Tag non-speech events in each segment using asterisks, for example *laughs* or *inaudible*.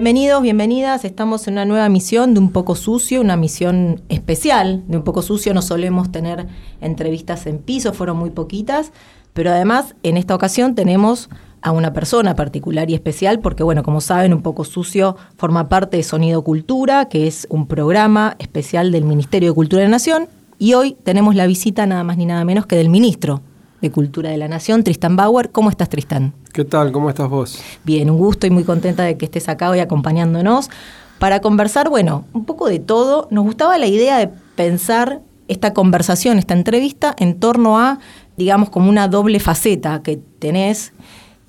Bienvenidos, bienvenidas. Estamos en una nueva misión de Un poco sucio, una misión especial de Un poco sucio. No solemos tener entrevistas en piso, fueron muy poquitas, pero además en esta ocasión tenemos a una persona particular y especial porque, bueno, como saben, Un poco sucio forma parte de Sonido Cultura, que es un programa especial del Ministerio de Cultura de la Nación. Y hoy tenemos la visita nada más ni nada menos que del ministro de Cultura de la Nación, Tristan Bauer. ¿Cómo estás, Tristan? ¿Qué tal? ¿Cómo estás vos? Bien, un gusto y muy contenta de que estés acá hoy acompañándonos para conversar, bueno, un poco de todo. Nos gustaba la idea de pensar esta conversación, esta entrevista en torno a, digamos, como una doble faceta que tenés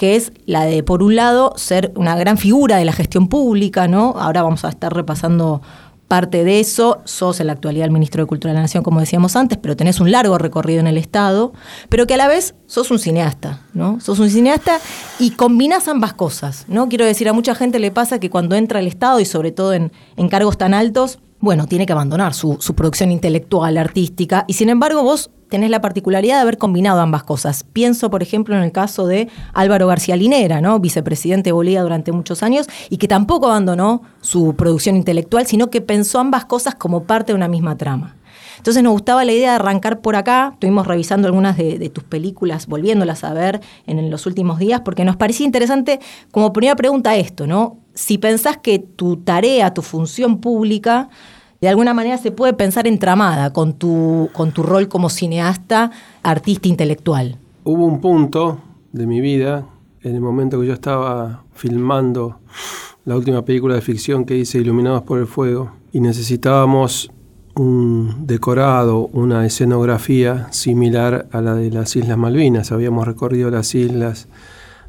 que es la de, por un lado, ser una gran figura de la gestión pública, ¿no? Ahora vamos a estar repasando parte de eso, sos en la actualidad el ministro de Cultura de la Nación, como decíamos antes, pero tenés un largo recorrido en el Estado, pero que a la vez sos un cineasta, ¿no? Sos un cineasta y combinás ambas cosas, ¿no? Quiero decir, a mucha gente le pasa que cuando entra al Estado y sobre todo en, en cargos tan altos, bueno, tiene que abandonar su, su producción intelectual, artística, y sin embargo vos tenés la particularidad de haber combinado ambas cosas. Pienso, por ejemplo, en el caso de Álvaro García Linera, ¿no? vicepresidente de Bolivia durante muchos años, y que tampoco abandonó su producción intelectual, sino que pensó ambas cosas como parte de una misma trama. Entonces nos gustaba la idea de arrancar por acá, estuvimos revisando algunas de, tus películas, volviéndolas a ver en, los últimos días, porque nos parecía interesante como primera pregunta esto, ¿no? Si pensás que tu tarea, tu función pública, de alguna manera se puede pensar entramada con tu, con tu rol como cineasta, artista intelectual. Hubo un punto de mi vida, en el momento que yo estaba filmando la última película de ficción que hice, Iluminados por el Fuego, y necesitábamos un decorado, una escenografía similar a la de las Islas Malvinas. Habíamos recorrido las islas,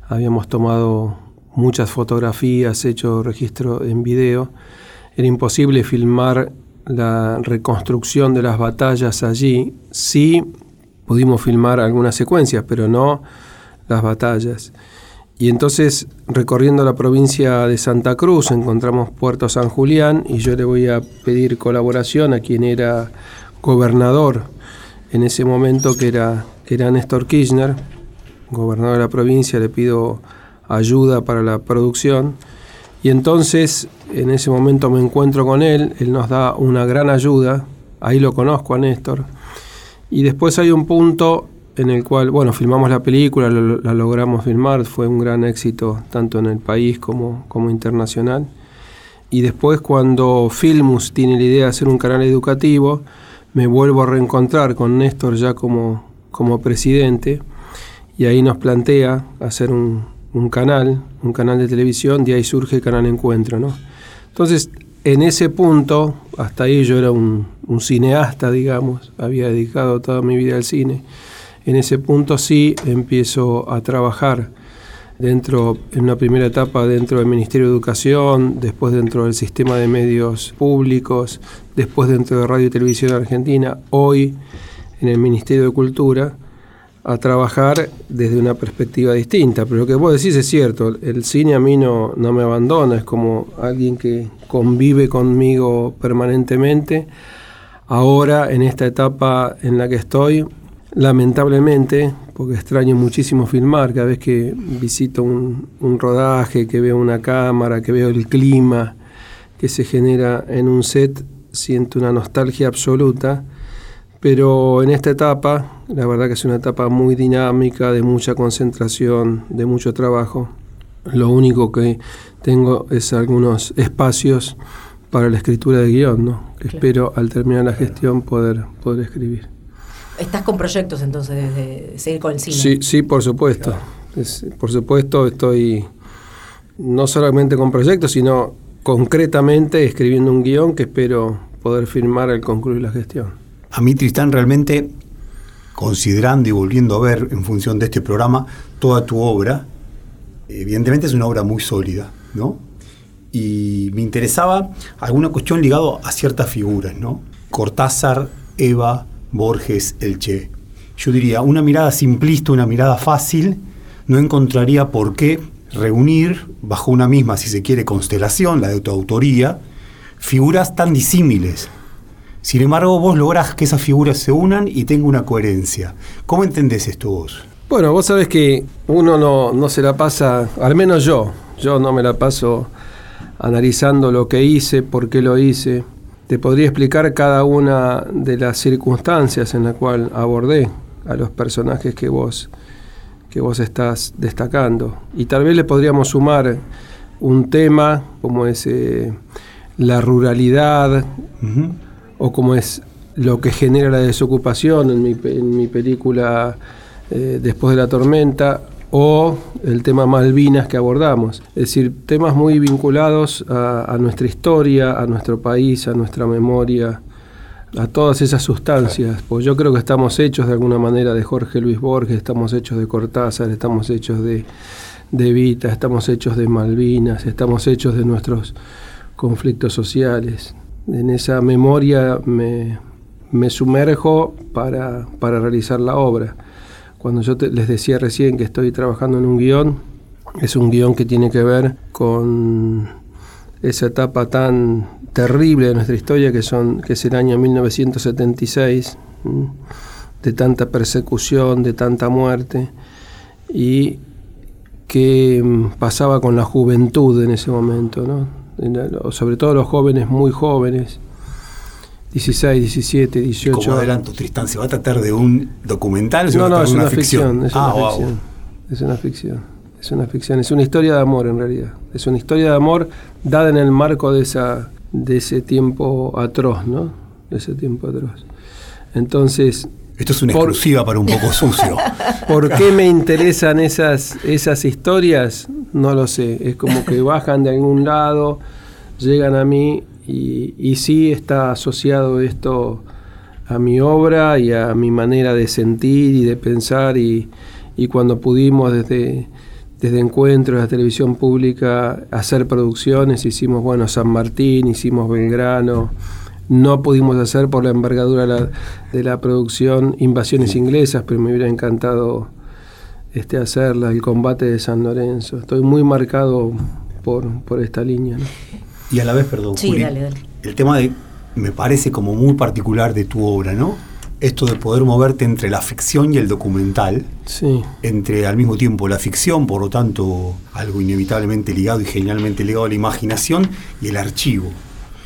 habíamos tomado muchas fotografías, hecho registro en video. Era imposible filmar la reconstrucción de las batallas allí. Sí pudimos filmar algunas secuencias, pero no las batallas. Y entonces, recorriendo la provincia de Santa Cruz, encontramos Puerto San Julián y yo le voy a pedir colaboración a quien era gobernador en ese momento, que era, que era Néstor Kirchner, gobernador de la provincia, le pido ayuda para la producción. Y entonces en ese momento me encuentro con él, él nos da una gran ayuda, ahí lo conozco a Néstor. Y después hay un punto en el cual, bueno, filmamos la película, la logramos filmar, fue un gran éxito tanto en el país como, como internacional. Y después cuando Filmus tiene la idea de hacer un canal educativo, me vuelvo a reencontrar con Néstor ya como, como presidente y ahí nos plantea hacer un, un canal, un canal de televisión, de ahí surge el Canal Encuentro, ¿no? Entonces, en ese punto, hasta ahí yo era un, cineasta, digamos, había dedicado toda mi vida al cine. En ese punto sí empiezo a trabajar dentro, en una primera etapa dentro del Ministerio de Educación, después dentro del sistema de medios públicos, después dentro de Radio y Televisión Argentina, hoy en el Ministerio de Cultura a trabajar desde una perspectiva distinta. Pero lo que vos decís es cierto, el cine a mí no, no me abandona, es como alguien que convive conmigo permanentemente. Ahora, en esta etapa en la que estoy, lamentablemente, porque extraño muchísimo filmar, cada vez que visito un, un rodaje, que veo una cámara, que veo el clima que se genera en un set, siento una nostalgia absoluta pero en esta etapa, la verdad que es una etapa muy dinámica, de mucha concentración, de mucho trabajo. Lo único que tengo es algunos espacios para la escritura de guion, ¿no? que espero al terminar la gestión poder, poder escribir. ¿Estás con proyectos entonces de seguir con el cine? Sí, sí, por supuesto. por supuesto estoy no solamente con proyectos, sino concretamente escribiendo un guion que espero poder firmar al concluir la gestión. A mí, Tristán, realmente, considerando y volviendo a ver en función de este programa toda tu obra, evidentemente es una obra muy sólida, ¿no? Y me interesaba alguna cuestión ligada a ciertas figuras, ¿no? Cortázar, Eva, Borges, Elche. Yo diría, una mirada simplista, una mirada fácil, no encontraría por qué reunir bajo una misma, si se quiere, constelación, la de tu autoría, figuras tan disímiles. Sin embargo, vos lográs que esas figuras se unan y tengan una coherencia. ¿Cómo entendés esto vos? Bueno, vos sabés que uno no, no se la pasa, al menos yo, yo no me la paso analizando lo que hice, por qué lo hice. Te podría explicar cada una de las circunstancias en la cual abordé a los personajes que vos, que vos estás destacando. Y tal vez le podríamos sumar un tema como es eh, la ruralidad o como es lo que genera la desocupación en mi, en mi película eh, Después de la tormenta o el tema Malvinas que abordamos. Es decir, temas muy vinculados a, nuestra historia, a nuestro país, a nuestra memoria, a todas esas sustancias. Pues yo creo que estamos hechos de alguna manera de Jorge Luis Borges, estamos hechos de Cortázar, estamos hechos de, de Vita, estamos hechos de Malvinas, estamos hechos de nuestros conflictos sociales. En esa memoria me, me sumerjo para, para realizar la obra. Cuando yo les decía recién que estoy trabajando en un guion, es un guion que tiene que ver con esa etapa tan terrible de nuestra historia que, son, que es el año 1976, de tanta persecución, de tanta muerte, y que mm, pasaba con la juventud en ese momento, ¿no? Sobre todo los jóvenes muy jóvenes, 16, 17, 18. Como adelanto, Tristán, ¿se va a tratar de un documental? no, no, es una, ficción. Es, ah, una ficción. es una ficción. Es una ficción. Es una historia de amor en realidad. Es una historia de amor dada en el marco de, esa, de ese tiempo atroz, ¿no? De ese tiempo atroz. Entonces. Esto es una exclusiva para un poco sucio. *laughs* ¿Por qué me interesan esas, esas historias? No lo sé. Es como que bajan de algún lado, llegan a mí y, sí está asociado esto a mi obra y a mi manera de sentir y de pensar y, cuando pudimos desde, desde Encuentro, de la televisión pública, hacer producciones, hicimos, bueno, San Martín, hicimos Belgrano, no pudimos hacer por la envergadura de la, producción Invasiones Inglesas, pero me hubiera encantado este, hacerla, el combate de San Lorenzo. Estoy muy marcado por, por esta línea. Y a la vez, perdón, sí, dale, dale. el tema de, me parece como muy particular de tu obra, ¿no? Esto de poder moverte entre la ficción y el documental, sí. entre al mismo tiempo la ficción, por lo tanto algo inevitablemente ligado y genialmente ligado a la imaginación, y el archivo.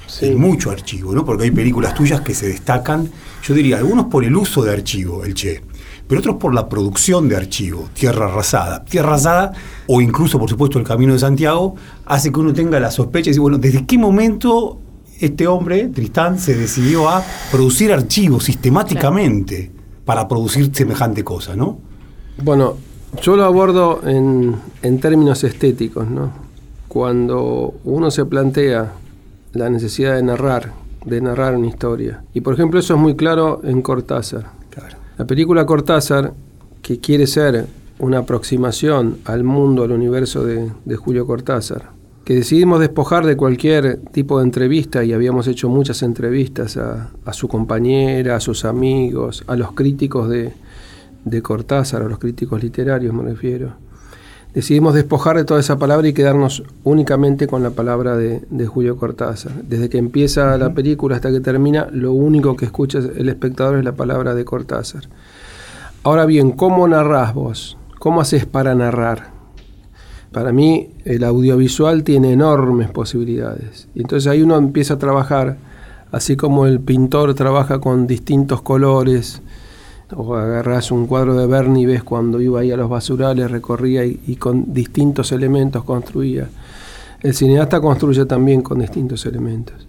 Sí. mucho archivo, ¿no? Porque hay películas tuyas que se destacan, yo diría, algunos por el uso de archivo, el Che, pero otros por la producción de archivo, Tierra Arrasada. Tierra Arrasada, o incluso, por supuesto, el Camino de Santiago, hace que uno tenga la sospecha y decir, bueno, ¿desde qué momento este hombre, Tristán, se decidió a producir archivos sistemáticamente para producir semejante cosa, ¿no? Bueno, yo lo abordo en, en términos estéticos, ¿no? Cuando uno se plantea la necesidad de narrar, de narrar una historia. Y por ejemplo, eso es muy claro en Cortázar. La película Cortázar, que quiere ser una aproximación al mundo, al universo de, Julio Cortázar, que decidimos despojar de cualquier tipo de entrevista y habíamos hecho muchas entrevistas a, su compañera, a sus amigos, a los críticos de, de Cortázar, a los críticos literarios me refiero decidimos despojar de toda esa palabra y quedarnos únicamente con la palabra de, Julio Cortázar. Desde que empieza la película hasta que termina, lo único que escucha el espectador es la palabra de Cortázar. Ahora bien, ¿cómo narrás vos? ¿Cómo haces para narrar? Para mí el audiovisual tiene enormes posibilidades. Y entonces ahí uno empieza a trabajar, así como el pintor trabaja con distintos colores, o agarras un cuadro de Bernie y ves cuando iba ahí a los basurales, recorría y, con distintos elementos construía. El cineasta construye también con distintos elementos.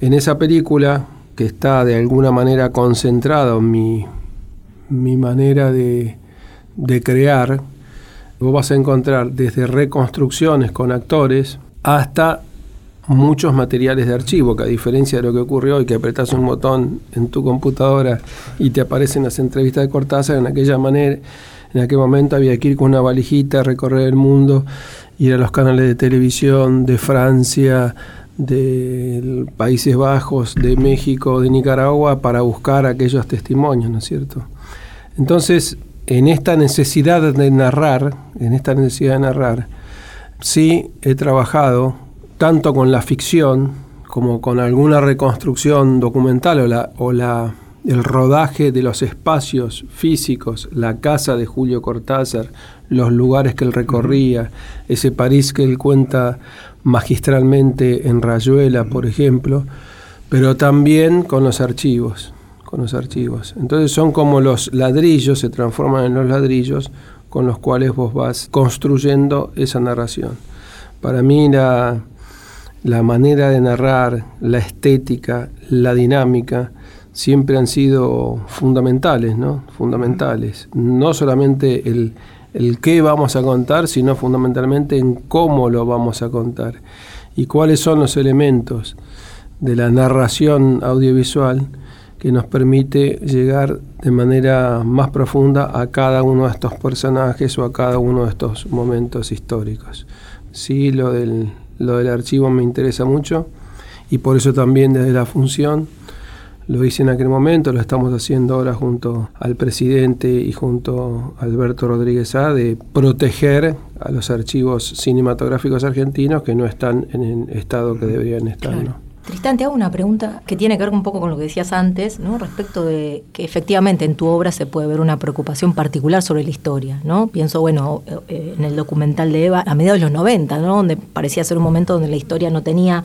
En esa película, que está de alguna manera concentrada en mi, mi manera de, de crear, vos vas a encontrar desde reconstrucciones con actores hasta muchos materiales de archivo, que a diferencia de lo que ocurrió hoy, que apretas un botón en tu computadora y te aparecen las entrevistas de Cortázar, en aquella manera, en aquel momento había que ir con una valijita, recorrer el mundo, ir a los canales de televisión de Francia, de Países Bajos, de México, de Nicaragua, para buscar aquellos testimonios, ¿no es cierto? Entonces, en esta necesidad de narrar, en esta necesidad de narrar, sí he trabajado tanto con la ficción como con alguna reconstrucción documental o, la, o la, el rodaje de los espacios físicos, la casa de Julio Cortázar, los lugares que él recorría, ese París que él cuenta magistralmente en Rayuela, por ejemplo, pero también con los archivos, con los archivos. Entonces son como los ladrillos, se transforman en los ladrillos con los cuales vos vas construyendo esa narración. Para mí la, la manera de narrar, la estética, la dinámica, siempre han sido fundamentales, ¿no? Fundamentales. No solamente el, el qué vamos a contar, sino fundamentalmente en cómo lo vamos a contar y cuáles son los elementos de la narración audiovisual que nos permite llegar de manera más profunda a cada uno de estos personajes o a cada uno de estos momentos históricos. Sí, lo del, lo del archivo me interesa mucho y por eso también desde la función lo hice en aquel momento, lo estamos haciendo ahora junto al presidente y junto a Alberto Rodríguez A, de proteger a los archivos cinematográficos argentinos que no están en el estado que deberían estar. Tristán, te hago una pregunta que tiene que ver un poco con lo que decías antes, ¿no? respecto de que efectivamente en tu obra se puede ver una preocupación particular sobre la historia. ¿no? Pienso, bueno, eh, en el documental de Eva, a mediados de los 90, ¿no? donde parecía ser un momento donde la historia no tenía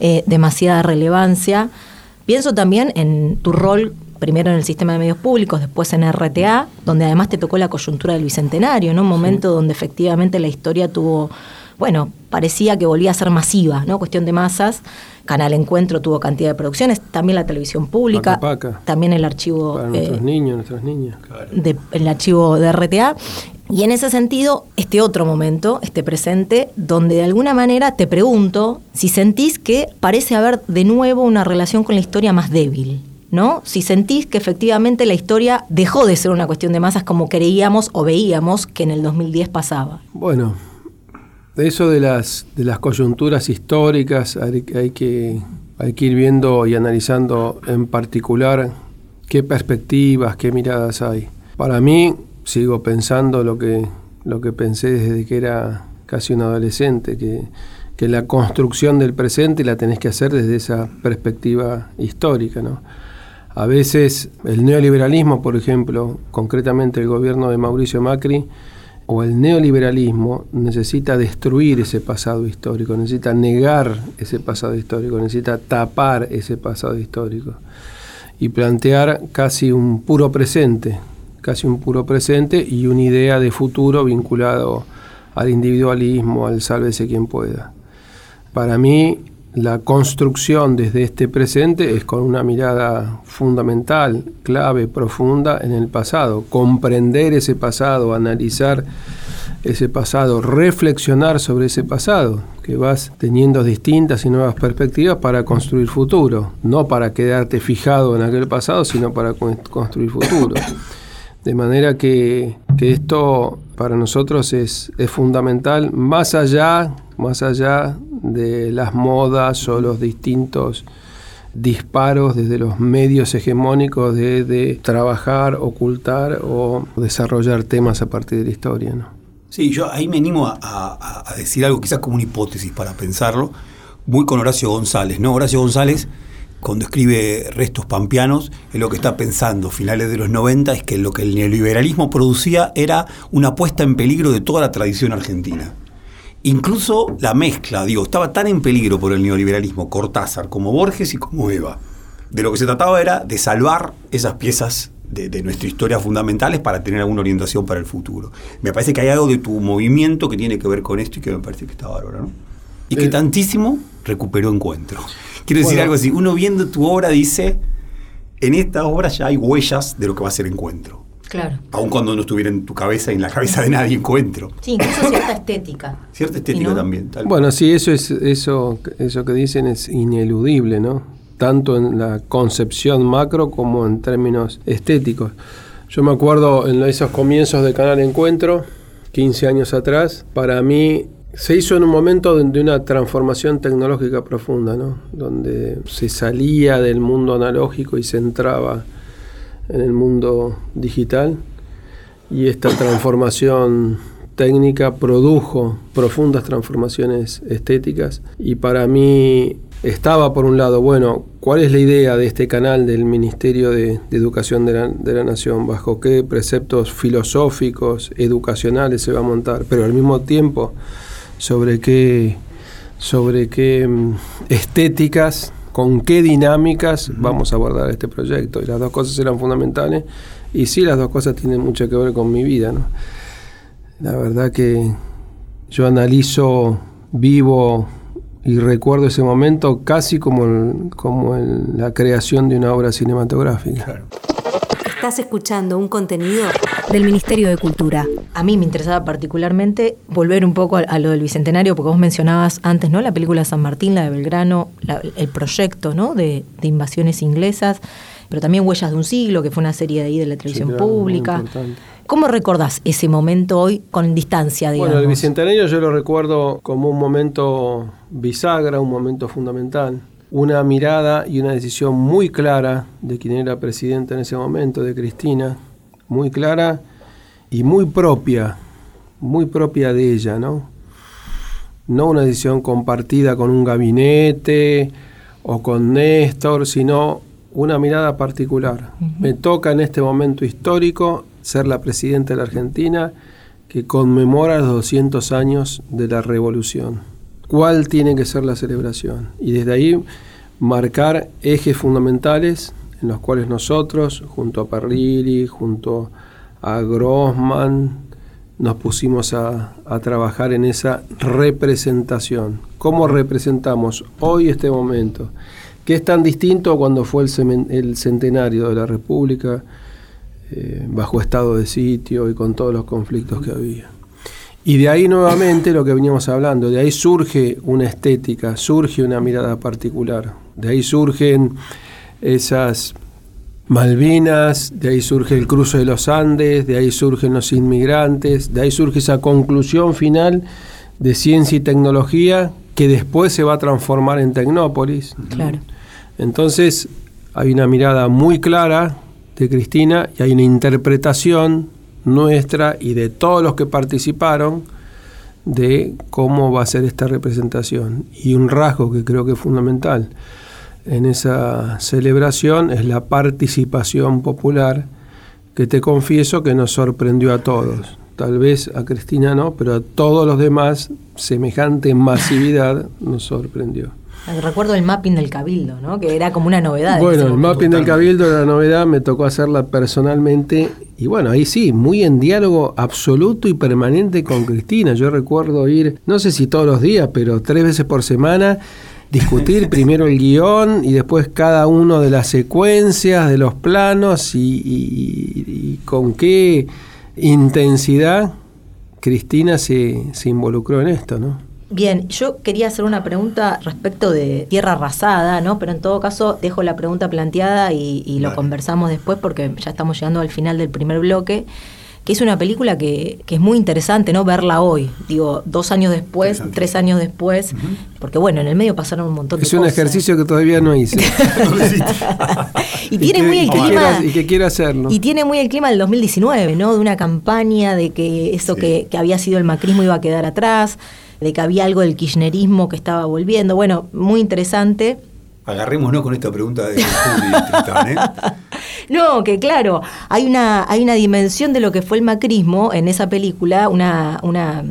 eh, demasiada relevancia. Pienso también en tu rol primero en el sistema de medios públicos, después en RTA, donde además te tocó la coyuntura del Bicentenario, ¿no? Un momento donde efectivamente la historia tuvo, bueno, parecía que volvía a ser masiva, ¿no? Cuestión de masas. Canal Encuentro tuvo cantidad de producciones, también la televisión pública, también el archivo... Para nuestros eh, niños, nuestras niñas. el archivo de RTA. Y en ese sentido, este otro momento, este presente, donde de alguna manera te pregunto si sentís que parece haber de nuevo una relación con la historia más débil. ¿no? Si sentís que efectivamente la historia dejó de ser una cuestión de masas como creíamos o veíamos que en el 2010 pasaba. Bueno, de eso de las, de las coyunturas históricas hay, que, hay que ir viendo y analizando en particular qué perspectivas, qué miradas hay. Para mí, sigo pensando lo que, lo que pensé desde que era casi un adolescente, que, que la construcción del presente la tenés que hacer desde esa perspectiva histórica. ¿no? A veces el neoliberalismo, por ejemplo, concretamente el gobierno de Mauricio Macri, o el neoliberalismo necesita destruir ese pasado histórico, necesita negar ese pasado histórico, necesita tapar ese pasado histórico y plantear casi un puro presente, casi un puro presente y una idea de futuro vinculado al individualismo, al sálvese quien pueda. Para mí, la construcción desde este presente es con una mirada fundamental, clave, profunda en el pasado. Comprender ese pasado, analizar ese pasado, reflexionar sobre ese pasado, que vas teniendo distintas y nuevas perspectivas para construir futuro, no para quedarte fijado en aquel pasado, sino para construir futuro. De manera que, esto para nosotros es, fundamental, más allá, más allá de las modas o los distintos disparos desde los medios hegemónicos de, trabajar, ocultar o desarrollar temas a partir de la historia. ¿no? Sí, yo ahí me animo a, a, decir algo quizás como una hipótesis para pensarlo, muy con Horacio González. ¿no? Horacio González cuando escribe Restos Pampianos, es lo que está pensando, finales de los 90, es que lo que el neoliberalismo producía era una puesta en peligro de toda la tradición argentina. Incluso la mezcla, digo, estaba tan en peligro por el neoliberalismo Cortázar como Borges y como Eva. De lo que se trataba era de salvar esas piezas de, de, nuestra historia fundamentales para tener alguna orientación para el futuro. Me parece que hay algo de tu movimiento que tiene que ver con esto y que me parece que está bárbaro, ¿no? Y que eh, tantísimo recuperó encuentro. Quiero decir algo así, uno viendo tu obra dice, en esta obra ya hay huellas de lo que va a ser encuentro. Claro. Aun cuando no estuviera en tu cabeza y en la cabeza de nadie encuentro. Sí, incluso cierta estética. Cierta estética también. tal- Bueno, sí, eso es eso eso que dicen es ineludible, ¿no? Tanto en la concepción macro como en términos estéticos. Yo me acuerdo en esos comienzos de Canal Encuentro, 15 años atrás, para mí se hizo en un momento de una transformación tecnológica profunda, ¿no? Donde se salía del mundo analógico y se entraba en el mundo digital y esta transformación técnica produjo profundas transformaciones estéticas y para mí estaba por un lado, bueno, ¿cuál es la idea de este canal del Ministerio de, de Educación de la, de la Nación? ¿Bajo qué preceptos filosóficos, educacionales se va a montar? Pero al mismo tiempo, ¿sobre qué, sobre qué mm, estéticas, con qué dinámicas vamos a abordar este proyecto? Y las dos cosas eran fundamentales y sí, las dos cosas tienen mucho que ver con mi vida, ¿no? La verdad que yo analizo, vivo y recuerdo ese momento casi como, el- como el- la creación de una obra cinematográfica. Estás escuchando un contenido Del Ministerio de Cultura. A mí me interesaba particularmente volver un poco a, a lo del Bicentenario, porque vos mencionabas antes, ¿no? La película San Martín, la de Belgrano, la- el proyecto, ¿no? De, de invasiones inglesas, pero también Huellas de un siglo, que fue una serie de ahí de la televisión claro, pública. ¿Cómo recordás ese momento hoy con distancia, digamos? Bueno, el Bicentenario yo lo recuerdo como un momento bisagra, un momento fundamental. Una mirada y una decisión muy clara de quien era presidenta en ese momento, de Cristina, muy clara y muy propia, muy propia de ella, ¿no? No una decisión compartida con un gabinete o con Néstor, sino una mirada particular. Me toca en este momento histórico ser la presidenta de la Argentina que conmemora los 200 años de la revolución. ¿Cuál tiene que ser la celebración? Y desde ahí marcar ejes fundamentales en los cuales nosotros, junto a Parrilli, junto a Grossman, nos pusimos a, a trabajar en esa representación. ¿Cómo representamos hoy este momento? Que es tan distinto a cuando fue el centenario de la República, eh, bajo estado de sitio y con todos los conflictos que había. Y de ahí nuevamente lo que veníamos hablando, de ahí surge una estética, surge una mirada particular, de ahí surgen esas Malvinas, de ahí surge el cruce de los Andes, de ahí surgen los inmigrantes, de ahí surge esa conclusión final de ciencia y tecnología que después se va a transformar en Tecnópolis. Claro. Entonces hay una mirada muy clara de Cristina y hay una interpretación nuestra y de todos los que participaron de cómo va a ser esta representación. Y un rasgo que creo que es fundamental en esa celebración es la participación popular que te confieso que nos sorprendió a todos. Tal vez a Cristina no, pero a todos los demás semejante masividad nos sorprendió. Recuerdo el mapping del Cabildo, ¿no? Que era como una novedad. en Bueno, el mapping del Cabildo era la novedad, me tocó hacerla personalmente y bueno, ahí sí, muy en diálogo absoluto y permanente con Cristina. Yo recuerdo ir, no sé si todos los días, pero tres veces por semana, discutir *laughs* primero el guion y después cada uno de las secuencias, de los planos y, y- y con qué intensidad Cristina se, se involucró en esto, ¿no? Bien, yo quería hacer una pregunta respecto de Tierra Arrasada, ¿no? Pero en todo caso dejo la pregunta planteada y, y lo conversamos después porque ya estamos llegando al final del primer bloque, que es una película que, que es muy interesante, ¿no? Verla hoy, digo, dos años después, tres años después, porque bueno, en el medio pasaron un montón de Es un cosas. ejercicio que todavía no hice. *laughs* y tiene que- muy el clima... y que quiero hacerlo. Y tiene muy el clima del 2019, ¿no? De una campaña de que eso Sí. que, que había sido el macrismo iba a quedar atrás, de que había algo del kirchnerismo que estaba volviendo. Bueno, muy interesante. Agarrémonos con esta pregunta de Juli ¿eh? *laughs* No, que claro, hay una, hay una dimensión de lo que fue el macrismo en esa película, una, una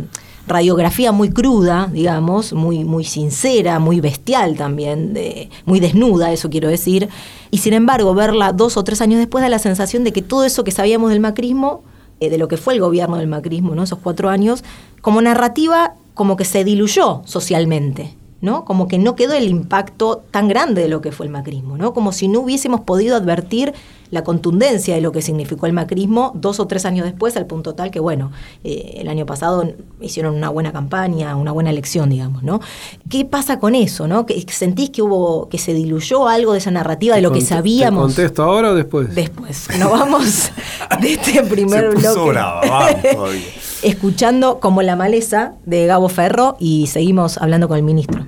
radiografía muy cruda, digamos, muy, muy sincera, muy bestial también, muy desnuda, eso quiero decir. Y sin embargo, verla dos o tres años después da la sensación de que todo eso que sabíamos del macrismo, eh, de lo que fue el gobierno del macrismo, ¿no? esos cuatro años, como narrativa, como que se diluyó socialmente. ¿no? Como que no quedó el impacto tan grande de lo que fue el macrismo, ¿no? Como si no hubiésemos podido advertir la contundencia de lo que significó el macrismo dos o tres años después, al punto tal que, bueno, eh, el año pasado hicieron una buena campaña, una buena elección, digamos, ¿no? ¿Qué pasa con eso, no? ¿Sentís que hubo, que se diluyó algo de esa narrativa de lo que sabíamos? ¿Te contesto ahora o después? Después. Nos vamos *laughs* de este primer bloque. *laughs* escuchando como la maleza de Gabo Ferro y seguimos hablando con el ministro.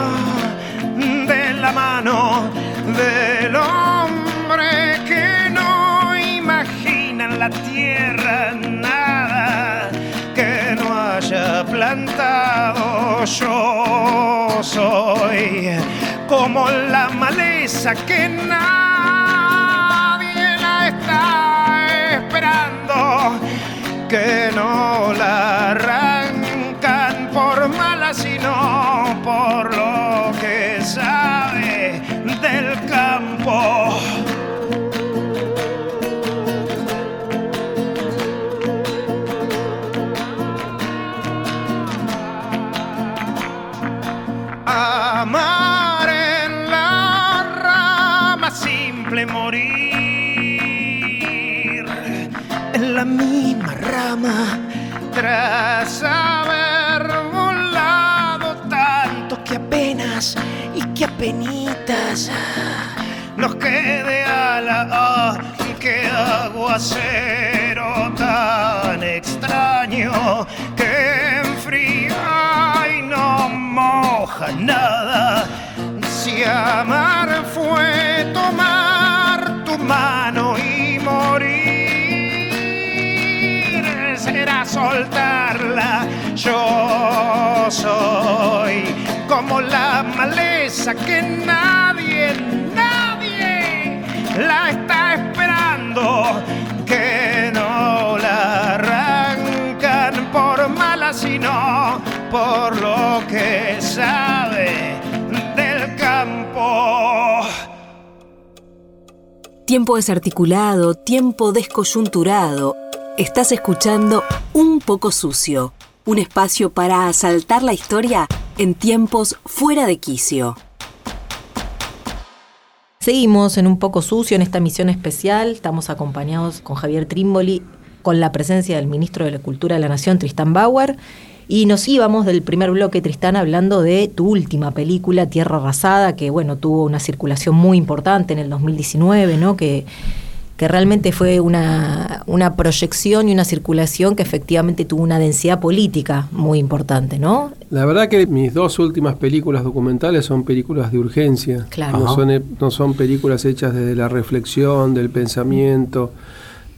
mano del hombre que no imagina en la tierra nada que no haya plantado. Yo soy como la maleza que nadie la está que no la arrancan por mala, sino por sabe del campo. Apenitas nos quede a la ah, que aguacero tan extraño que enfría y no moja nada si amar fue tomar tu mano y morir será soltarla. Yo soy como la maleza que nadie, nadie la está esperando. Que no la arrancan por mala, sino por lo que sabe del campo. Tiempo desarticulado, tiempo descoyunturado Estás escuchando Un poco sucio, un espacio para asaltar la historia en tiempos fuera de quicio. Seguimos en Un poco sucio en esta misión especial. Estamos acompañados con Javier Trimboli, con la presencia del ministro de la Cultura de la Nación, Tristán Bauer. Y nos íbamos del primer bloque, Tristán, hablando de tu última película, Tierra Arrasada, que bueno, tuvo una circulación muy importante en el 2019, ¿no? Que que realmente fue una, una, proyección y una circulación que efectivamente tuvo una densidad política muy importante, ¿no? La verdad que mis dos últimas películas documentales son películas de urgencia. Claro. No son, no son películas hechas desde la reflexión, del pensamiento,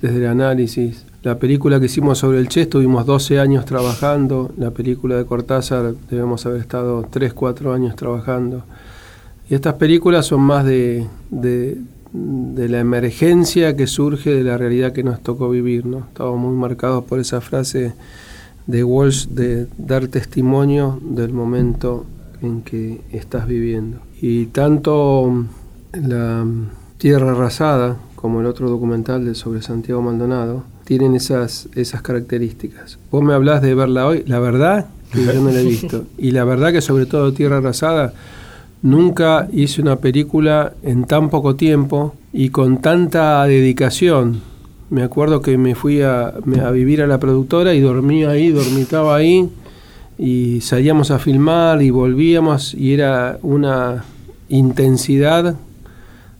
desde el análisis. La película que hicimos sobre el Che estuvimos 12 años trabajando. La película de Cortázar debemos haber estado 3, 4 años trabajando. Y estas películas son más de, de la emergencia que surge de la realidad que nos tocó vivir. ¿no? Estamos muy marcados por esa frase de Walsh de dar testimonio del momento en que estás viviendo. Y tanto la Tierra Arrasada como el otro documental de sobre Santiago Maldonado tienen esas, esas características. Vos me hablás de verla hoy, la verdad que yo no la he visto. *laughs* Y la verdad que sobre todo Tierra Arrasada Nunca hice una película en tan poco tiempo y con tanta dedicación. Me acuerdo que me fui a, vivir a la productora y dormía ahí, dormitaba ahí y salíamos a filmar y volvíamos y era una intensidad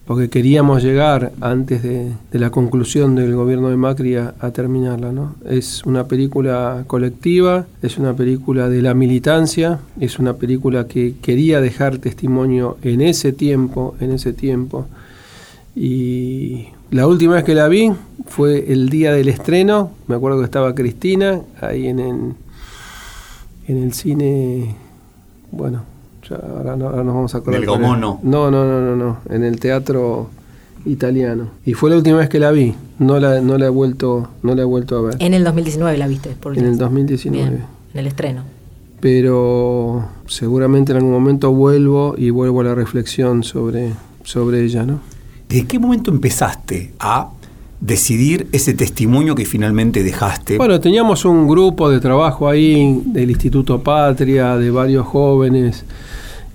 porque queríamos llegar antes de, la conclusión del gobierno de Macri a, a terminarla. ¿no? Es una película colectiva, es una película de la militancia, es una película que quería dejar testimonio en ese tiempo, en ese tiempo. Y la última vez que la vi fue el día del estreno, me acuerdo que estaba Cristina ahí en el, en el cine, bueno, ya ahora, no, ahora nos vamos a acordar. Del cuál es. Gomono. No, no, no, no, no, en el teatro italiano. Y fue la última vez que la vi, no la, no la he vuelto, no la he vuelto a ver. En el 2019 la viste, por En el última vez. 2019. Bien, en el estreno. Pero seguramente en algún momento vuelvo y vuelvo a la reflexión sobre, sobre ella, ¿no? ¿Desde qué momento empezaste a decidir ese testimonio que finalmente dejaste? Bueno, teníamos un grupo de trabajo ahí del Instituto Patria, de varios jóvenes.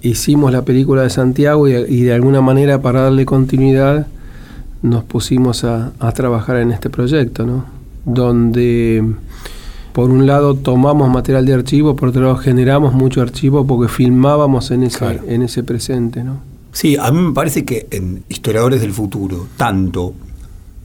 Hicimos la película de Santiago y, y de alguna manera para darle continuidad nos pusimos a, a trabajar en este proyecto, ¿no? Donde por un lado tomamos material de archivo, por otro lado generamos mucho archivo porque filmábamos en ese, Claro. en ese presente, ¿no? Sí, a mí me parece que en Historiadores del Futuro, tanto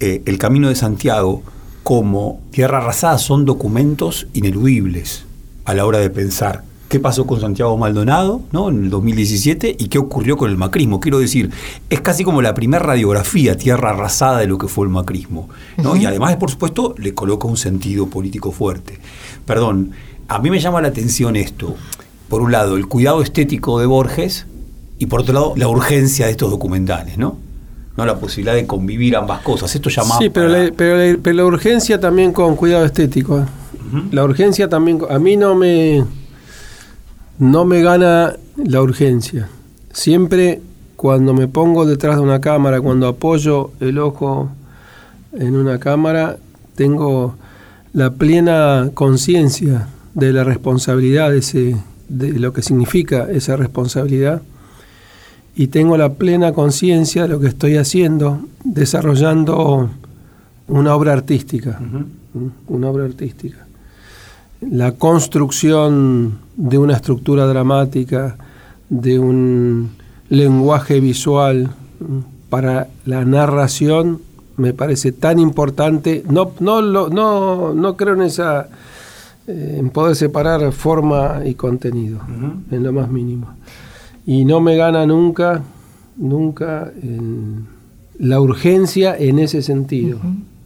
eh, El Camino de Santiago como Tierra Arrasada son documentos ineludibles a la hora de pensar qué pasó con Santiago Maldonado ¿no? en el 2017 y qué ocurrió con el macrismo. Quiero decir, es casi como la primera radiografía Tierra Arrasada de lo que fue el macrismo. ¿no? Y además, por supuesto, le coloca un sentido político fuerte. Perdón, a mí me llama la atención esto. Por un lado, el cuidado estético de Borges, y por otro lado, la urgencia de estos documentales, ¿no? ¿No? La posibilidad de convivir ambas cosas. Esto llama. Sí, pero, para- la, pero, la, pero la urgencia también con cuidado estético. ¿eh? La urgencia también. A mí no me. No me gana la urgencia. Siempre cuando me pongo detrás de una cámara, cuando apoyo el ojo en una cámara, tengo la plena conciencia de la responsabilidad de, ese, de lo que significa esa responsabilidad y tengo la plena conciencia de lo que estoy haciendo, desarrollando una obra artística, una obra artística. La construcción de una estructura dramática, de un lenguaje visual para la narración me parece tan importante. No, no, lo- no, no creo en esa eh, en poder separar forma y contenido, en lo más mínimo. Y no me gana nunca, nunca el- la urgencia en ese sentido,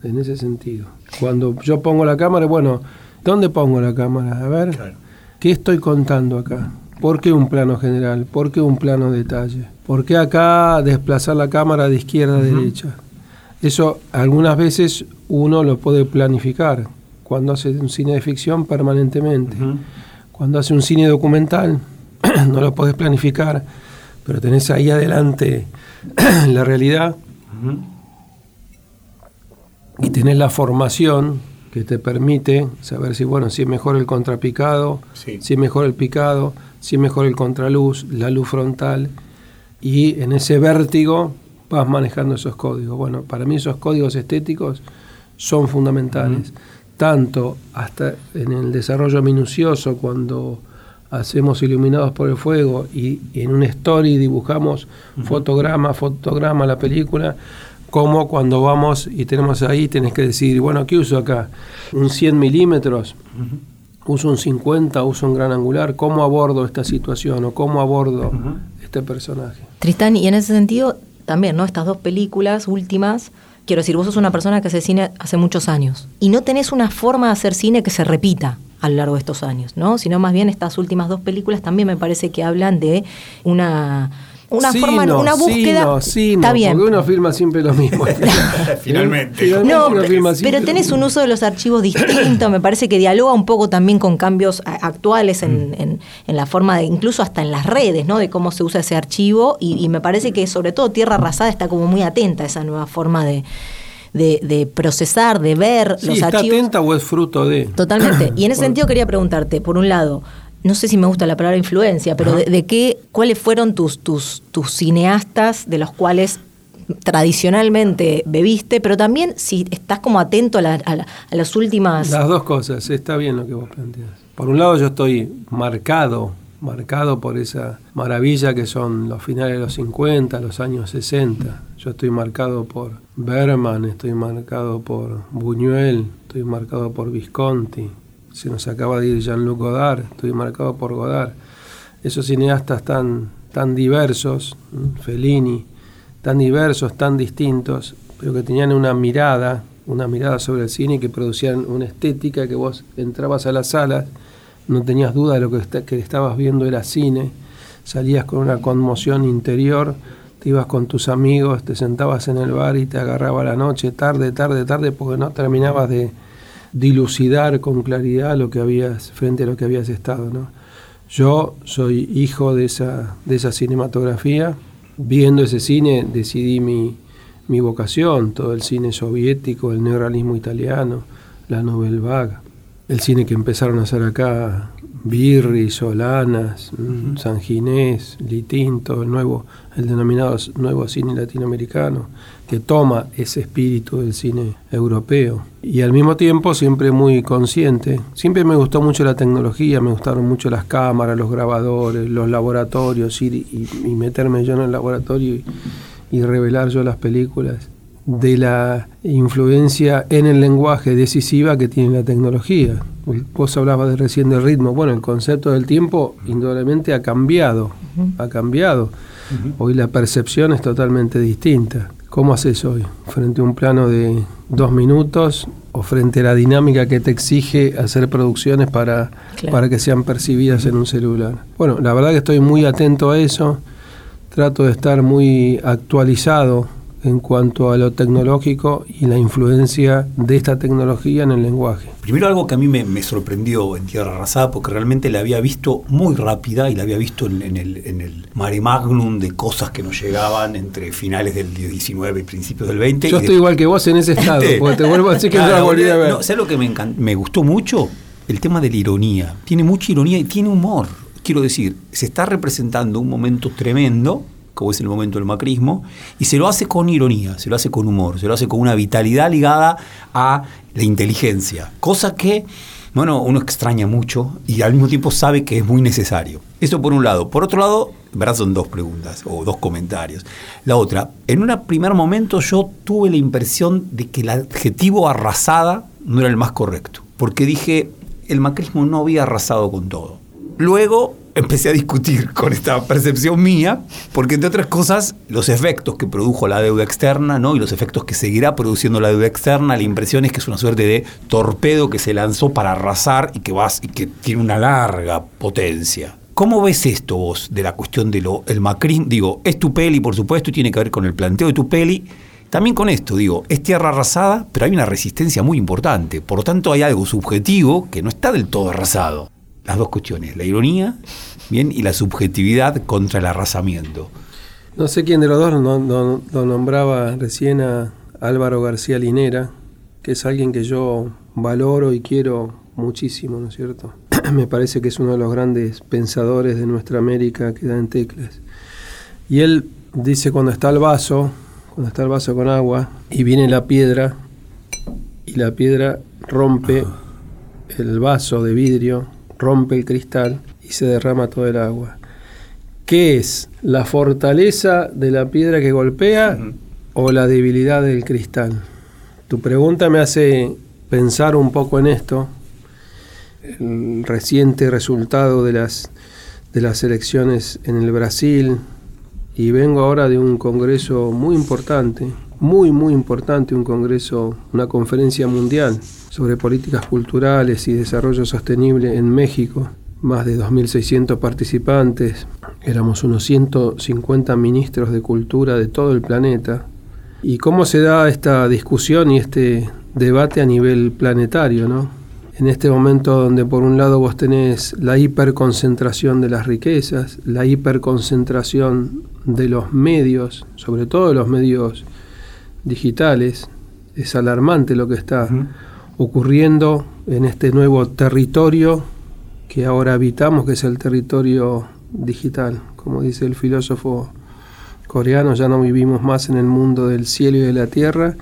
en ese sentido. Cuando yo pongo la cámara, bueno, ¿dónde pongo la cámara? A ver, Claro. ¿qué estoy contando acá? ¿Por qué un plano general? ¿Por qué un plano detalle? ¿Por qué acá desplazar la cámara de izquierda a derecha? Eso algunas veces uno lo puede planificar cuando hace un cine de ficción permanentemente. Cuando hace un cine documental *clears throat* no lo podés planificar, pero tenés ahí adelante *clears throat* la realidad. Y tenés la formación que te permite saber si bueno si es mejor el contrapicado, Sí. si es mejor el picado, si es mejor el contraluz, la luz frontal. Y en ese vértigo vas manejando esos códigos. Bueno, para mí esos códigos estéticos son fundamentales, tanto hasta en el desarrollo minucioso cuando hacemos iluminados por el fuego y en un story dibujamos fotograma, fotograma la película, como cuando vamos y tenemos ahí, tenés que decir, bueno, ¿qué uso acá? Un 100 milímetros, uso un 50, uso un gran angular, ¿cómo abordo esta situación o cómo abordo este personaje? Tristán, y en ese sentido, también, ¿no? Estas dos películas últimas, quiero decir, vos sos una persona que hace cine hace muchos años y no tenés una forma de hacer cine que se repita a lo largo de estos años, ¿no? Sino más bien estas últimas dos películas también me parece que hablan de una una Sí, forma, no, una sí, búsqueda. no, sí, está no, bien. Porque uno filma siempre lo mismo. *laughs* *laughs* Finalmente. No, pero lo tenés un uso de los archivos distinto, me parece que dialoga un poco también con cambios actuales en, en- en la forma de, incluso hasta en las redes, ¿no? De cómo se usa ese archivo y, y me parece que sobre todo Tierra Arrasada está como muy atenta a esa nueva forma de, de- de procesar, de ver Sí, los ¿Está archivos. atenta o es fruto de? Totalmente. Y en ese sentido quería preguntarte, por un lado, no sé si me gusta la palabra influencia, pero de, de qué, cuáles fueron tus, tus, tus cineastas de los cuales tradicionalmente bebiste, pero también si estás como atento a, la- a la- a las últimas... Las dos cosas, está bien lo que vos planteas. Por un lado yo estoy marcado marcado por esa maravilla que son los finales de los 50, los años 60. Estoy marcado por Berman, estoy marcado por Buñuel, estoy marcado por Visconti. Se nos acaba de ir Jean-Luc Godard, estoy marcado por Godard. Esos cineastas tan, tan diversos, Fellini, tan diversos, tan distintos, pero que tenían una mirada, una mirada sobre el cine que producían una estética que vos entrabas a las salas no tenías duda de lo que, que estabas viendo era cine, salías con una conmoción interior, te ibas con tus amigos, te sentabas en el bar y te agarraba la noche, tarde, tarde, tarde, porque no terminabas de dilucidar con claridad lo que habías, frente a lo que habías estado. ¿no? Yo soy hijo de esa, de esa cinematografía, viendo ese cine decidí mi, mi vocación, todo el cine soviético, el neorrealismo italiano, la Nouvelle Vague el cine que empezaron a hacer acá, Birri, Solanas, mm, San Ginés, Litinto, el nuevo, el denominado nuevo cine latinoamericano, que toma ese espíritu del cine europeo. Y al mismo tiempo siempre muy consciente. Siempre me gustó mucho la tecnología, me gustaron mucho las cámaras, los grabadores, los laboratorios, ir y, meterme yo en el laboratorio y revelar yo las películas de la influencia en el lenguaje decisiva que tiene la tecnología. Vos hablabas de recién del ritmo. Bueno, el concepto del tiempo indudablemente ha cambiado, ha cambiado. Hoy la percepción es totalmente distinta. ¿Cómo haces hoy? Frente a un plano de dos minutos o frente a la dinámica que te exige hacer producciones para, para que sean percibidas en un celular. Bueno, la verdad que estoy muy atento a eso. Trato de estar muy actualizado en cuanto a lo tecnológico y la influencia de esta tecnología en el lenguaje. Primero algo que a mí me, sorprendió en Tierra Arrasada, porque realmente la había visto muy rápida y la había visto en, el, en el mare magnum de cosas que nos llegaban entre finales del 19 y principios del 20. Yo estoy igual que vos en ese estado, porque te vuelvo a decir que no la volví a ver. No, ¿Sabes lo que me, me gustó mucho? El tema de la ironía. Tiene mucha ironía y tiene humor. Quiero decir, se está representando un momento tremendo como es el momento del macrismo, y se lo hace con ironía, se lo hace con humor, se lo hace con una vitalidad ligada a la inteligencia, cosa que, bueno, uno extraña mucho y al mismo tiempo sabe que es muy necesario. Eso por un lado. Por otro lado, en verdad son dos preguntas o dos comentarios. La otra, en un primer momento yo tuve la impresión de que el adjetivo arrasada no era el más correcto, porque dije, el macrismo no había arrasado con todo. Luego empecé a discutir con esta percepción mía, porque entre otras cosas, los efectos que produjo la deuda externa, ¿no? Y los efectos que seguirá produciendo la deuda externa, la impresión es que es una suerte de torpedo que se lanzó para arrasar y que vas y que tiene una larga potencia. ¿Cómo ves esto vos de la cuestión de lo el macrismo? Digo, es tu peli, por supuesto, y tiene que ver con el planteo de tu peli. También con esto, digo, es tierra arrasada, pero hay una resistencia muy importante. Por lo tanto, hay algo subjetivo que no está del todo arrasado las dos cuestiones, la ironía bien y la subjetividad contra el arrasamiento. No sé quién de los dos lo nombraba recién a Álvaro García Linera, que es alguien que yo valoro y quiero muchísimo, ¿no es cierto? *clears throat* Me parece que es uno de los grandes pensadores de nuestra América que da en teclas. Y él dice cuando está el vaso, cuando está el vaso con agua y viene la piedra y la piedra rompe el vaso de vidrio rompe el cristal y se derrama todo el agua. ¿Qué es? ¿La fortaleza de la piedra que golpea o la debilidad del cristal? Tu pregunta me hace pensar un poco en esto. El reciente resultado de las, de las elecciones en el Brasil y vengo ahora de un congreso muy importante, muy, muy importante, un congreso, una conferencia mundial sobre políticas culturales y desarrollo sostenible en México. Más de 2.600 participantes, éramos unos 150 ministros de cultura de todo el planeta. ¿Y cómo se da esta discusión y este debate a nivel planetario? ¿no? En este momento donde por un lado vos tenés la hiperconcentración de las riquezas, la hiperconcentración de los medios, sobre todo los medios digitales, es alarmante lo que está ocurriendo en este nuevo territorio que ahora habitamos, que es el territorio digital. Como dice el filósofo coreano, ya no vivimos más en el mundo del cielo y de la tierra,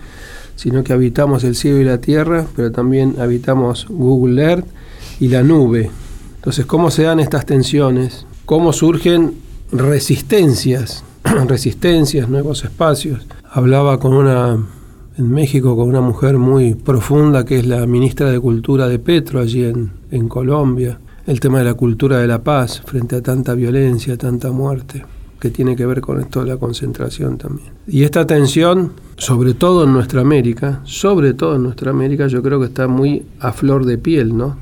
sino que habitamos el cielo y la tierra, pero también habitamos Google Earth y la nube. Entonces, ¿cómo se dan estas tensiones? cómo surgen resistencias, *clears throat* resistencias, nuevos espacios. Hablaba con una en México con una mujer muy profunda que es la ministra de Cultura de Petro allí en, en Colombia. El tema de la cultura de la paz frente a tanta violencia, tanta muerte, que tiene que ver con esto de la concentración también. Y esta tensión, sobre todo en nuestra América, sobre todo en nuestra América, yo creo que está muy a flor de piel, ¿no?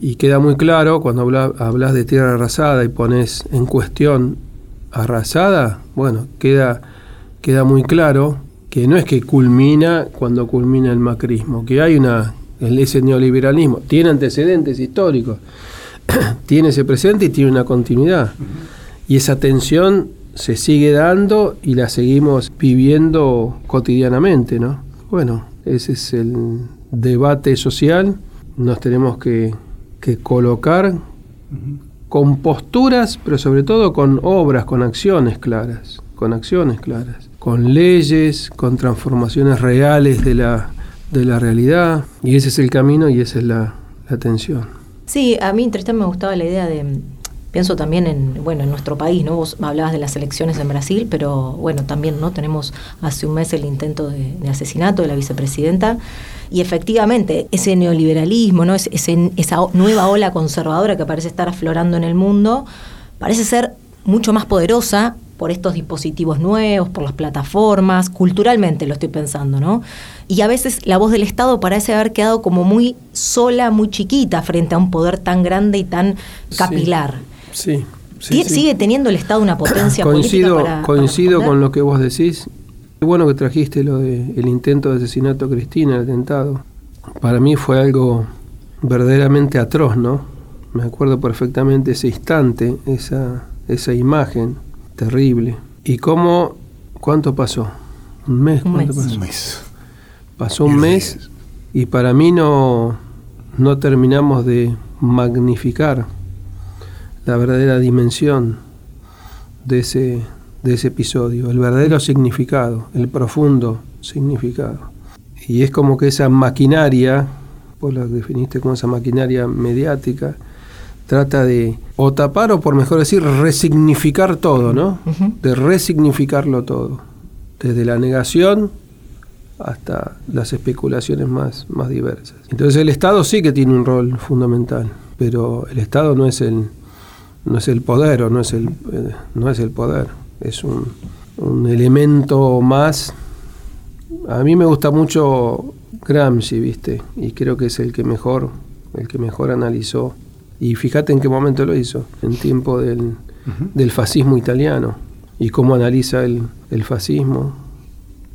Y queda muy claro cuando habla- hablas de tierra arrasada y pones en cuestión arrasada, bueno, queda, queda muy claro que no es que culmina cuando culmina el macrismo, que hay una, ese neoliberalismo, tiene antecedentes históricos, *clears throat* tiene ese presente y tiene una continuidad. Y esa tensión se sigue dando y la seguimos viviendo cotidianamente, ¿no? Bueno, ese es el debate social. Nos tenemos que, que colocar con posturas, pero sobre todo con obras, con acciones claras, con acciones claras, con leyes, con transformaciones reales de la, de la realidad. Y ese es el camino y esa es la, la tensión. Sí, a mí Tristán me gustaba la idea de, pienso también en, bueno, en nuestro país, ¿no? Vos hablabas de las elecciones en Brasil, pero bueno, también, ¿no? Tenemos hace un mes el intento de, asesinato de la vicepresidenta y efectivamente ese neoliberalismo, ¿no? Ese- ese- esa nueva ola conservadora que parece estar aflorando en el mundo, parece ser mucho más poderosa por estos dispositivos nuevos, por las plataformas, culturalmente lo estoy pensando, ¿no? Y a veces la voz del Estado parece haber quedado como muy sola, muy chiquita frente a un poder tan grande y tan capilar. Sí. sí. ¿Sigue teniendo el Estado una *coughs* potencia coincido, política para, para coincido con lo que vos decís. Qué bueno que trajiste lo del intento de asesinato a Cristina, el atentado. Para mí fue algo verdaderamente atroz, ¿no? Me acuerdo perfectamente ese instante, esa, esa imagen terrible. ¿Y cómo, cuánto pasó? ¿Un mes? Un ¿Cuánto mes. pasó? Un mes. Pasó un mes y para mí no, no terminamos de magnificar la verdadera dimensión de ese, de ese episodio, el verdadero significado, el profundo significado. Y es como que esa maquinaria, vos la definiste como esa maquinaria mediática, trata de o tapar o por mejor decir resignificar todo, ¿no? De resignificarlo todo, desde la negación hasta las especulaciones más, más diversas. Entonces el Estado sí que tiene un rol fundamental, pero el Estado no es el, no es el poder o no es el, eh, no es el poder, es un, un elemento más. A mí me gusta mucho Gramsci, ¿viste? Y creo que es el que mejor, el que mejor analizó. Y fíjate en qué momento lo hizo, en tiempo del, del fascismo italiano. Y cómo analiza el, el fascismo,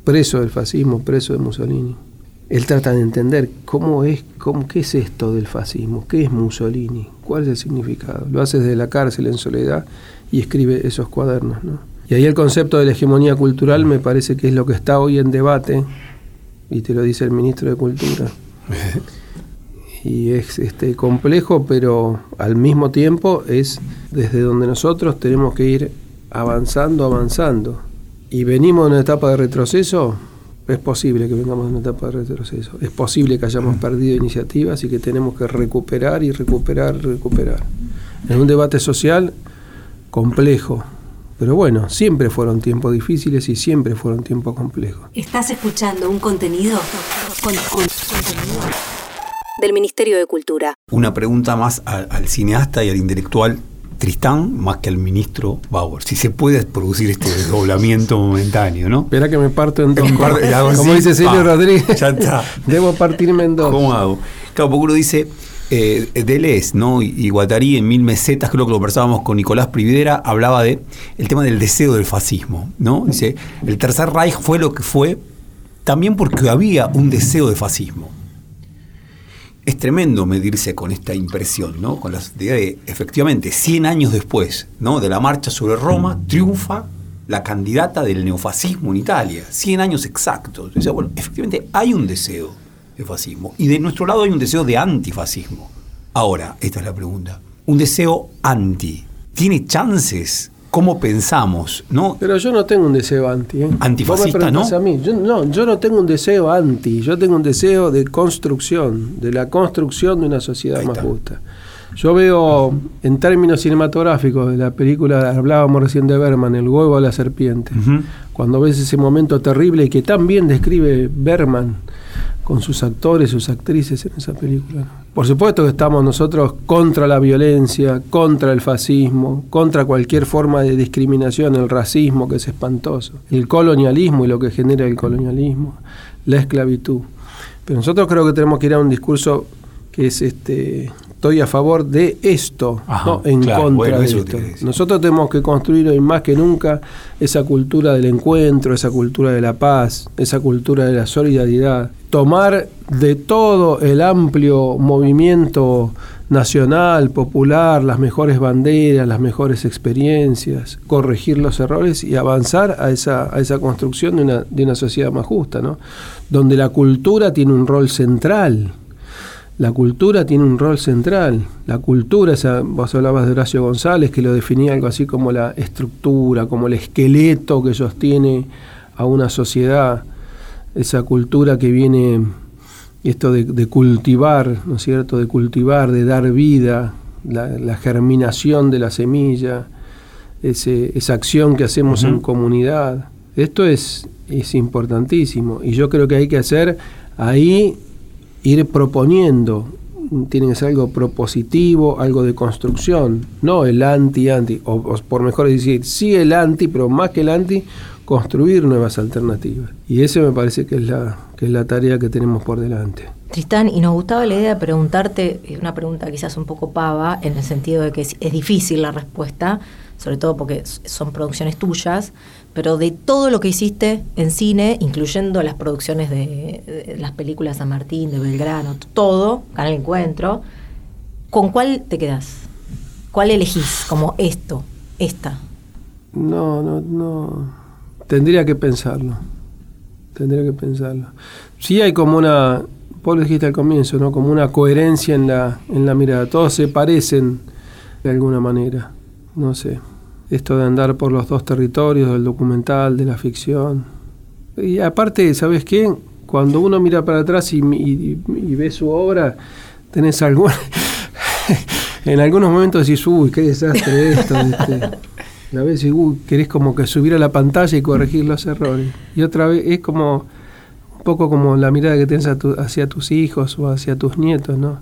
preso del fascismo, preso de Mussolini. Él trata de entender cómo es, cómo, qué es esto del fascismo, qué es Mussolini, cuál es el significado. Lo hace desde la cárcel en soledad y escribe esos cuadernos. ¿no? Y ahí el concepto de la hegemonía cultural me parece que es lo que está hoy en debate, y te lo dice el ministro de Cultura. *laughs* Y es este, complejo, pero al mismo tiempo es desde donde nosotros tenemos que ir avanzando, avanzando. Y venimos de una etapa de retroceso, es posible que vengamos de una etapa de retroceso. Es posible que hayamos perdido iniciativas y que tenemos que recuperar y recuperar, recuperar. En un debate social complejo. Pero bueno, siempre fueron tiempos difíciles y siempre fueron tiempos complejos. Estás escuchando un contenido con- con- contenido del Ministerio de Cultura. Una pregunta más al, al cineasta y al intelectual Tristán, más que al ministro Bauer. Si se puede producir este *laughs* desdoblamiento momentáneo, ¿no? Espera que me parto en dos. *laughs* Como dice Silvio Rodríguez. ya está. *laughs* Debo partirme en dos. ¿Cómo hago? Claro, porque uno dice, eh, Deleuze, ¿no? Y, y Guattari en Mil Mesetas, creo que lo conversábamos con Nicolás Prividera, hablaba de el tema del deseo del fascismo, ¿no? Dice, el Tercer Reich fue lo que fue también porque había un deseo de fascismo. Es tremendo medirse con esta impresión, ¿no? Con la idea de, efectivamente, 100 años después, ¿no? De la marcha sobre Roma, triunfa la candidata del neofascismo en Italia. 100 años exactos. O sea, bueno, efectivamente hay un deseo de fascismo. Y de nuestro lado hay un deseo de antifascismo. Ahora, esta es la pregunta. Un deseo anti. ¿Tiene chances? ¿Cómo pensamos? ¿No? Pero yo no tengo un deseo anti. ¿eh? Antifascista, ¿no? A mí. Yo, no, yo no tengo un deseo anti. Yo tengo un deseo de construcción, de la construcción de una sociedad más justa. Yo veo, en términos cinematográficos, de la película, hablábamos recién de Berman, El huevo a la serpiente, cuando ves ese momento terrible que tan bien describe Berman con sus actores, sus actrices en esa película. Por supuesto que estamos nosotros contra la violencia, contra el fascismo, contra cualquier forma de discriminación, el racismo que es espantoso, el colonialismo y lo que genera el colonialismo, la esclavitud. Pero nosotros creo que tenemos que ir a un discurso que es este estoy a favor de esto, no en contra de esto. Nosotros tenemos que construir hoy más que nunca esa cultura del encuentro, esa cultura de la paz, esa cultura de la solidaridad. Tomar de todo el amplio movimiento nacional, popular, las mejores banderas, las mejores experiencias, corregir los errores y avanzar a esa, a esa construcción de una, de una sociedad más justa, ¿no? donde la cultura tiene un rol central la cultura tiene un rol central. La cultura, esa, vos hablabas de Horacio González, que lo definía algo así como la estructura, como el esqueleto que sostiene a una sociedad. Esa cultura que viene, esto de, cultivar, ¿no es cierto? De cultivar, de dar vida, la, germinación de la semilla, esa acción que hacemos en comunidad. Esto es, es importantísimo y yo creo que hay que hacer ahí ir proponiendo, tiene que ser algo propositivo, algo de construcción, no el anti-anti, o, por mejor decir, sí el anti, pero más que el anti, construir nuevas alternativas. Y eso me parece que es la, que es la tarea que tenemos por delante. Tristán, y nos gustaba la idea de preguntarte, una pregunta quizás un poco pava, en el sentido de que es difícil la respuesta, sobre todo porque son producciones tuyas, pero de todo lo que hiciste en cine, incluyendo las producciones de, las películas San Martín, de Belgrano, todo, Canal Encuentro, ¿con cuál te quedas? ¿Cuál elegís como esto, esta? No, no, no. Tendría que pensarlo. Tendría que pensarlo. Sí hay como una, vos lo dijiste al comienzo, ¿no? Como una coherencia en la, en la mirada. Todos se parecen de alguna manera. No sé esto de andar por los dos territorios, del documental, de la ficción. Y aparte, ¿sabes qué? Cuando uno mira para atrás y, ve su obra, tenés algún... *laughs* en algunos momentos decís, uy, qué desastre esto. A veces uy, querés como que subir a la pantalla y corregir los errores. Y otra vez es como un poco como la mirada que tenés hacia tus hijos o hacia tus nietos, ¿no?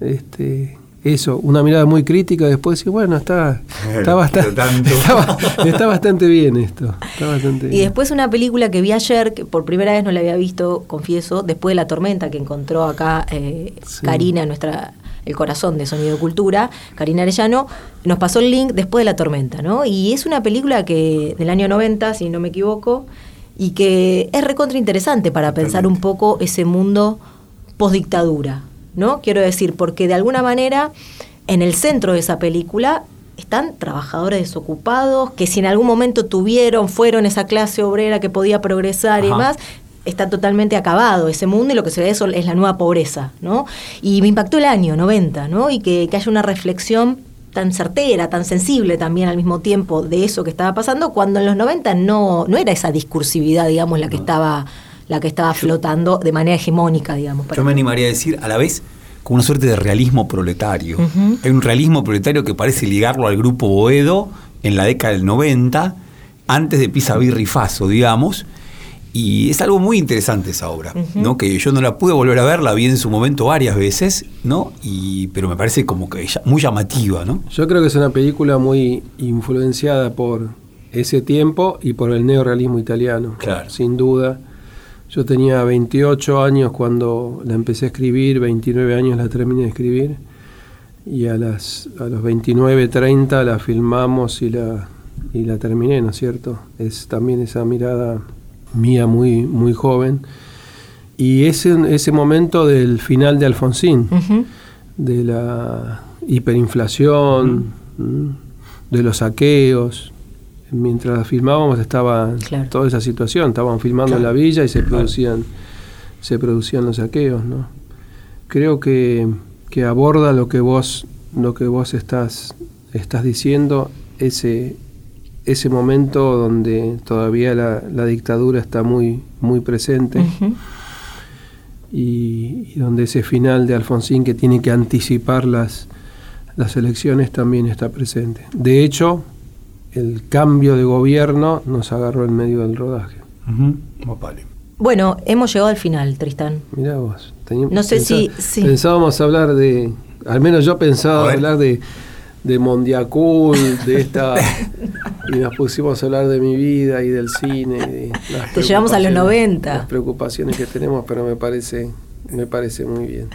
Este, eso, una mirada muy crítica, después decir, bueno, está, *laughs* está, bastante, *laughs* está, bastante bien esto. Y después una película que vi ayer, que por primera vez no la había visto, confieso, después de La Tormenta, que encontró acá eh, Karina, nuestra el corazón de Sonido Cultura, Karina Arellano, nos pasó el link después de La Tormenta, ¿no? Y es una película que del año 90, si no me equivoco, y que es recontra interesante para pensar un poco ese mundo post dictadura, ¿no? Quiero decir, porque de alguna manera en el centro de esa película están trabajadores desocupados, que si en algún momento tuvieron, fueron esa clase obrera que podía progresar y demás, está totalmente acabado ese mundo y lo que se ve eso es la nueva pobreza, ¿no? Y me impactó el año 90, ¿no? Y que, haya una reflexión tan certera, tan sensible también al mismo tiempo de eso que estaba pasando, cuando en los 90 no, no era esa discursividad, digamos, la que estaba la que estaba flotando de manera hegemónica, digamos. Yo me animaría a decir a la vez como una suerte de realismo proletario. Hay un realismo proletario que parece ligarlo al grupo Boedo en la década del 90, antes de Pisa Faso, digamos, y es algo muy interesante esa obra, ¿no? Que yo no la pude volver a ver, la vi en su momento varias veces, ¿no? Y, pero me parece como que muy llamativa, ¿no? Yo creo que es una película muy influenciada por ese tiempo y por el neorealismo italiano, claro. sin duda. Yo tenía 28 años cuando la empecé a escribir, 29 años la terminé de escribir y a, las, a los 29, 30 la filmamos y la, y la terminé, ¿no es cierto? Es también esa mirada mía muy, muy joven. Y ese, ese momento del final de Alfonsín, de la hiperinflación, de los saqueos, mientras filmábamos estaba toda esa situación, estaban filmando en la villa y se producían, se producían los saqueos, ¿no? Creo que, que, aborda lo que vos, lo que vos estás, estás diciendo, ese, ese momento donde todavía la, dictadura está muy, muy presente. y, donde ese final de Alfonsín que tiene que anticipar las, las elecciones también está presente. De hecho, el cambio de gobierno nos agarró en medio del rodaje. Bueno, hemos llegado al final, Tristán. Mirá vos. no sé si, Pensábamos hablar de. Al menos yo pensaba hablar de, de Mondiacul, de esta. y nos pusimos a hablar de mi vida y del cine. Te llevamos a los 90. Las preocupaciones que tenemos, pero me parece, me parece muy bien.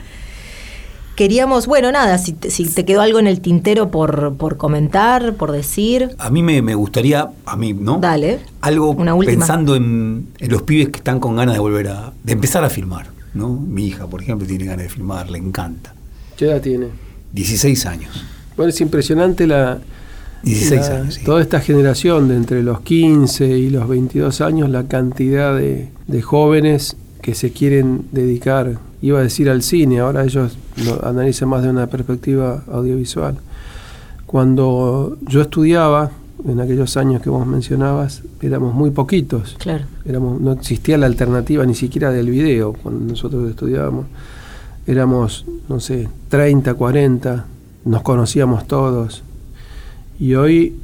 Queríamos, bueno, nada, si te, si te quedó algo en el tintero por, por comentar, por decir. A mí me, gustaría, a mí, ¿no? Dale. Algo pensando en, los pibes que están con ganas de volver a. de empezar a filmar, ¿no? Mi hija, por ejemplo, tiene ganas de filmar, le encanta. ¿Qué edad tiene? 16 años. Bueno, es impresionante la. 16 años, sí. Toda esta generación de entre los 15 y los 22 años, la cantidad de, de jóvenes que se quieren dedicar, iba a decir al cine, ahora ellos lo analizan más de una perspectiva audiovisual. Cuando yo estudiaba, en aquellos años que vos mencionabas, éramos muy poquitos. Claro. Éramos, no existía la alternativa ni siquiera del video cuando nosotros estudiábamos. Éramos, no sé, 30, 40, nos conocíamos todos. Y hoy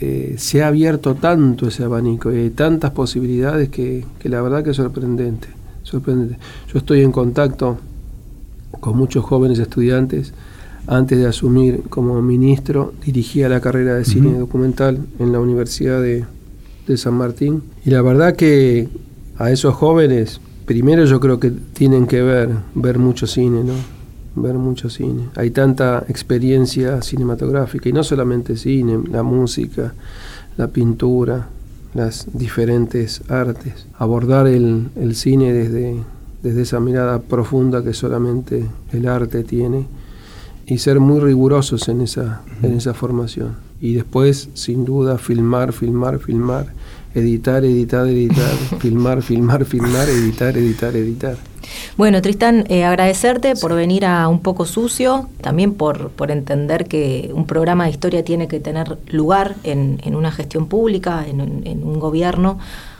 eh, se ha abierto tanto ese abanico y hay tantas posibilidades que, que la verdad que es sorprendente sorprendente. Yo estoy en contacto con muchos jóvenes estudiantes. Antes de asumir como ministro, dirigía la carrera de cine documental en la Universidad de, San Martín. Y la verdad que a esos jóvenes, primero yo creo que tienen que ver, ver mucho cine, ¿no? Ver mucho cine. Hay tanta experiencia cinematográfica, y no solamente cine, la música, la pintura, las diferentes artes, abordar el, cine desde, desde esa mirada profunda que solamente el arte tiene y ser muy rigurosos en esa, en esa formación. Y después, sin duda, filmar, filmar, filmar, editar, editar, editar, *laughs* filmar, filmar, filmar, editar, editar, editar. Bueno, Tristán, eh, agradecerte por venir a Un poco sucio, también por, por entender que un programa de historia tiene que tener lugar en, en una gestión pública, en, un gobierno.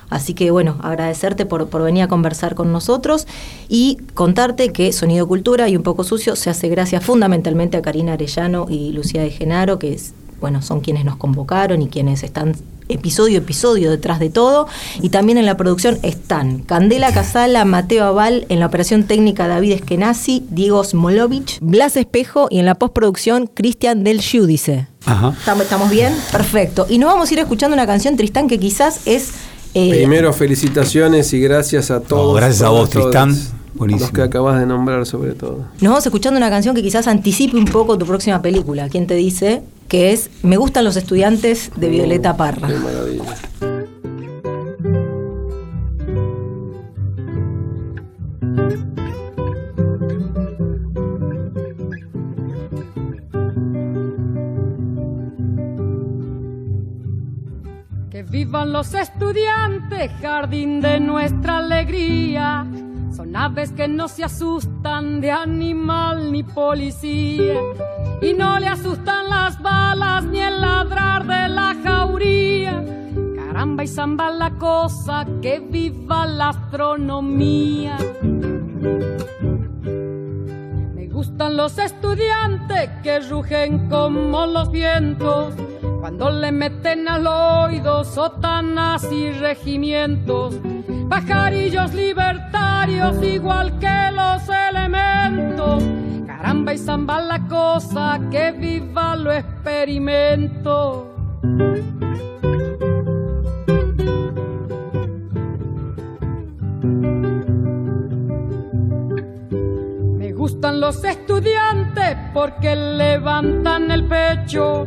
Así que bueno, agradecerte por, por, venir a conversar con nosotros y contarte que Sonido Cultura y Un poco sucio se hace gracias fundamentalmente a Karina Arellano y Lucía de Genaro, que es, bueno, son quienes nos convocaron y quienes están episodio episodio detrás de todo. Y también en la producción están Candela Casala, Mateo Aval, en la operación técnica David Eskenazi, Diego Smolovich, Blas Espejo y en la postproducción Cristian Del Giudice. ¿Estamos bien? Perfecto. Y nos vamos a ir escuchando una canción, Tristán, que quizás es... Eh, Primero, felicitaciones y gracias a todos. gracias a vos, Tristán. Buenísimo. Los que acabas de nombrar sobre todo. Nos vamos escuchando una canción que quizás anticipe un poco tu próxima película. ¿Quién te dice? Que es Me gustan los estudiantes de Violeta Parra. Qué maravilla. Que vivan los estudiantes, jardín de nuestra alegría. Son aves que no se asustan de animal ni policía y no le asustan las balas ni el ladrar de la jauría. Caramba y zamba la cosa, que viva la astronomía. Me gustan los estudiantes que rugen como los vientos cuando le meten al oído sotanas y regimientos. Pajarillos libertarios igual que los elementos Caramba y zamba la cosa, que viva lo experimento. Me gustan los estudiantes porque levantan el pecho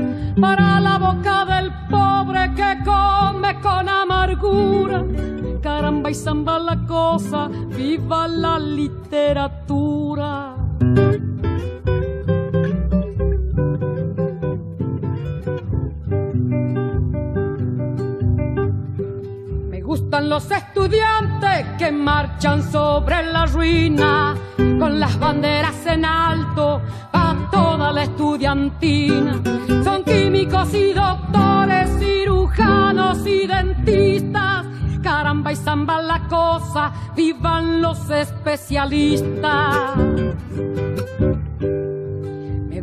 para la boca del pobre que come con amargura. Caramba y zamba la cosa, viva la literatura. Me gustan los estudiantes que marchan sobre la ruina con las banderas en alto la estudiantina. Son químicos y doctores, cirujanos y dentistas. Caramba y zamba la cosa, vivan los especialistas.